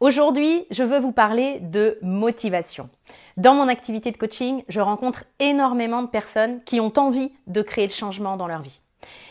Aujourd'hui, je veux vous parler de motivation. Dans mon activité de coaching, je rencontre énormément de personnes qui ont envie de créer le changement dans leur vie.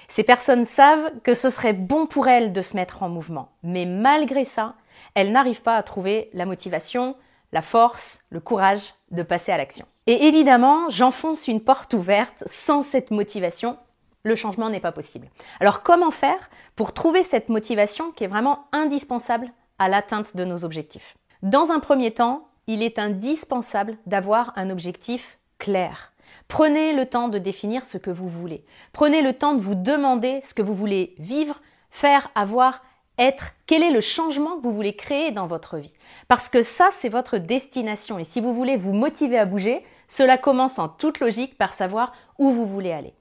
Ces personnes savent que ce serait bon pour elles de se mettre en mouvement, mais malgré ça, elles n'arrivent pas à trouver la motivation, la force, le courage de passer à l'action. Et évidemment, j'enfonce une porte ouverte. Sans cette motivation, le changement n'est pas possible. Alors comment faire pour trouver cette motivation qui est vraiment indispensable à l'atteinte de nos objectifs. Dans un premier temps, il est indispensable d'avoir un objectif clair. Prenez le temps de définir ce que vous voulez. Prenez le temps de vous demander ce que vous voulez vivre, faire, avoir, être. Quel est le changement que vous voulez créer dans votre vie? Parce que ça, c'est votre destination. Et si vous voulez vous motiver à bouger, cela commence en toute logique par savoir où vous voulez aller.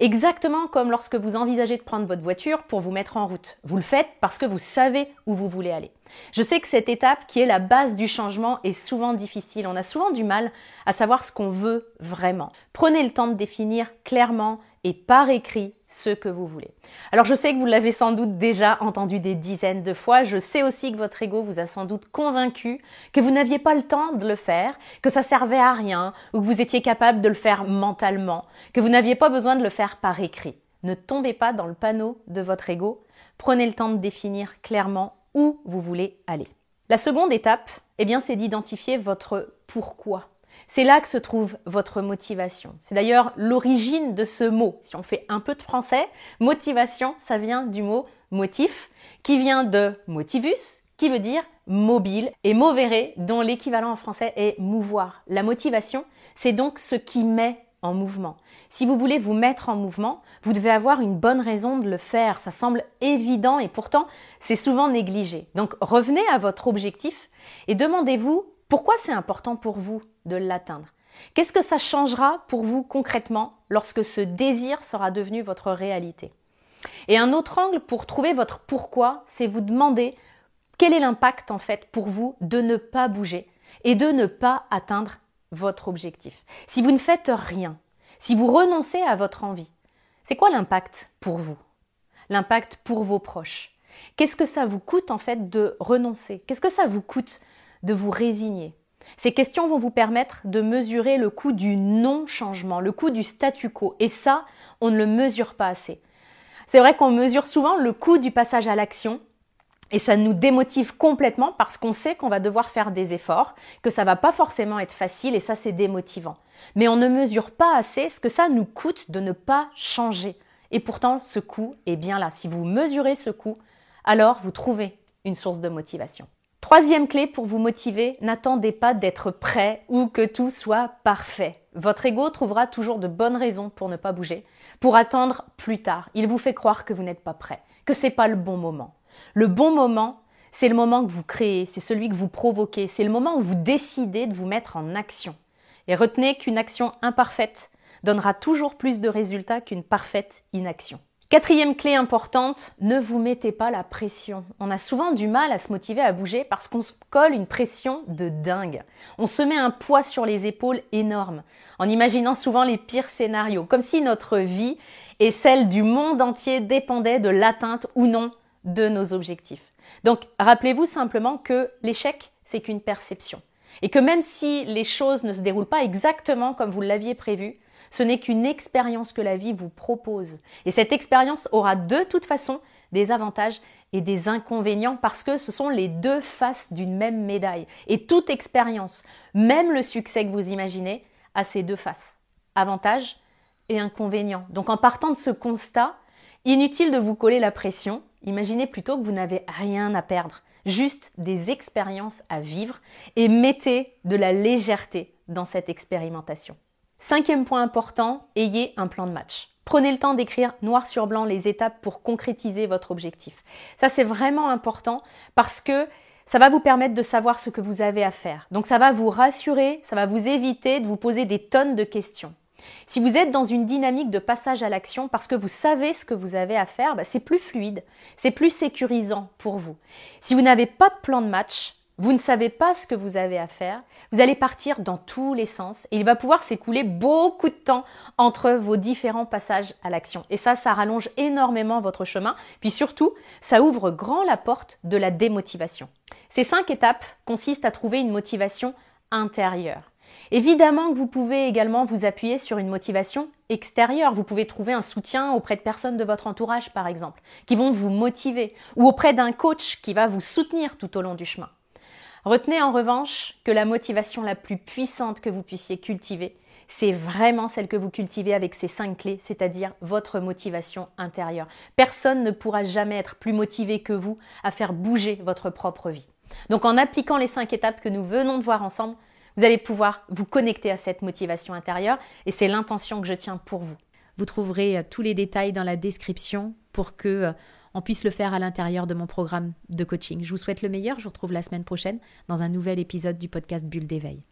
Exactement comme lorsque vous envisagez de prendre votre voiture pour vous mettre en route. Vous le faites parce que vous savez où vous voulez aller. Je sais que cette étape qui est la base du changement est souvent difficile. On a souvent du mal à savoir ce qu'on veut vraiment. Prenez le temps de définir clairement et par écrit ce que vous voulez. Alors je sais que vous l'avez sans doute déjà entendu des dizaines de fois, je sais aussi que votre ego vous a sans doute convaincu que vous n'aviez pas le temps de le faire, que ça servait à rien ou que vous étiez capable de le faire mentalement, que vous n'aviez pas besoin de le faire par écrit. Ne tombez pas dans le panneau de votre ego, prenez le temps de définir clairement où vous voulez aller. La seconde étape, eh bien c'est d'identifier votre pourquoi. C'est là que se trouve votre motivation. C'est d'ailleurs l'origine de ce mot. Si on fait un peu de français, motivation, ça vient du mot motif, qui vient de motivus, qui veut dire mobile, et movere, dont l'équivalent en français est mouvoir. La motivation, c'est donc ce qui met en mouvement. Si vous voulez vous mettre en mouvement, vous devez avoir une bonne raison de le faire. Ça semble évident et pourtant c'est souvent négligé. Donc revenez à votre objectif et demandez-vous pourquoi c'est important pour vous de l'atteindre Qu'est-ce que ça changera pour vous concrètement lorsque ce désir sera devenu votre réalité? Et un autre angle pour trouver votre pourquoi, c'est vous demander quel est l'impact en fait pour vous de ne pas bouger et de ne pas atteindre votre objectif. Si vous ne faites rien, si vous renoncez à votre envie, c'est quoi l'impact pour vous? L'impact pour vos proches Qu'est-ce que ça vous coûte en fait de renoncer? Qu'est-ce que ça vous coûte de vous résigner? Ces questions vont vous permettre de mesurer le coût du non-changement, le coût du statu quo. Et ça, on ne le mesure pas assez. C'est vrai qu'on mesure souvent le coût du passage à l'action, et ça nous démotive complètement parce qu'on sait qu'on va devoir faire des efforts, que ça va pas forcément être facile et ça c'est démotivant. Mais on ne mesure pas assez ce que ça nous coûte de ne pas changer. Et pourtant, ce coût est bien là. Si vous mesurez ce coût, alors vous trouvez une source de motivation. Troisième clé pour vous motiver, n'attendez pas d'être prêt ou que tout soit parfait. Votre ego trouvera toujours de bonnes raisons pour ne pas bouger, pour attendre plus tard. Il vous fait croire que vous n'êtes pas prêt, que c'est pas le bon moment. Le bon moment, c'est le moment que vous créez, c'est celui que vous provoquez, c'est le moment où vous décidez de vous mettre en action. Et retenez qu'une action imparfaite donnera toujours plus de résultats qu'une parfaite inaction. Quatrième clé importante, ne vous mettez pas la pression. On a souvent du mal à se motiver à bouger parce qu'on se colle une pression de dingue. On se met un poids sur les épaules énorme, en imaginant souvent les pires scénarios, comme si notre vie et celle du monde entier dépendaient de l'atteinte ou non de nos objectifs. Donc rappelez-vous simplement que l'échec, c'est qu'une perception. Et que même si les choses ne se déroulent pas exactement comme vous l'aviez prévu, ce n'est qu'une expérience que la vie vous propose. Et cette expérience aura de toute façon des avantages et des inconvénients parce que ce sont les deux faces d'une même médaille. Et toute expérience, même le succès que vous imaginez, a ces deux faces. Avantages et inconvénients. Donc en partant de ce constat, inutile de vous coller la pression. Imaginez plutôt que vous n'avez rien à perdre, juste des expériences à vivre et mettez de la légèreté dans cette expérimentation. Cinquième point important, ayez un plan de match. Prenez le temps d'écrire noir sur blanc les étapes pour concrétiser votre objectif. Ça, c'est vraiment important parce que ça va vous permettre de savoir ce que vous avez à faire. Donc ça va vous rassurer, ça va vous éviter de vous poser des tonnes de questions. Si vous êtes dans une dynamique de passage à l'action parce que vous savez ce que vous avez à faire, bah, c'est plus fluide, c'est plus sécurisant pour vous. Si vous n'avez pas de plan de match, vous ne savez pas ce que vous avez à faire, vous allez partir dans tous les sens et il va pouvoir s'écouler beaucoup de temps entre vos différents passages à l'action. Et ça, ça rallonge énormément votre chemin, puis surtout, ça ouvre grand la porte de la démotivation. Ces cinq étapes consistent à trouver une motivation intérieure. Évidemment que vous pouvez également vous appuyer sur une motivation extérieure. Vous pouvez trouver un soutien auprès de personnes de votre entourage, par exemple, qui vont vous motiver, ou auprès d'un coach qui va vous soutenir tout au long du chemin. Retenez en revanche que la motivation la plus puissante que vous puissiez cultiver, c'est vraiment celle que vous cultivez avec ces cinq clés, c'est-à-dire votre motivation intérieure. Personne ne pourra jamais être plus motivé que vous à faire bouger votre propre vie. Donc en appliquant les cinq étapes que nous venons de voir ensemble, vous allez pouvoir vous connecter à cette motivation intérieure et c'est l'intention que je tiens pour vous. Vous trouverez euh, tous les détails dans la description pour que euh, on puisse le faire à l'intérieur de mon programme de coaching. Je vous souhaite le meilleur, je vous retrouve la semaine prochaine dans un nouvel épisode du podcast Bulle d'éveil.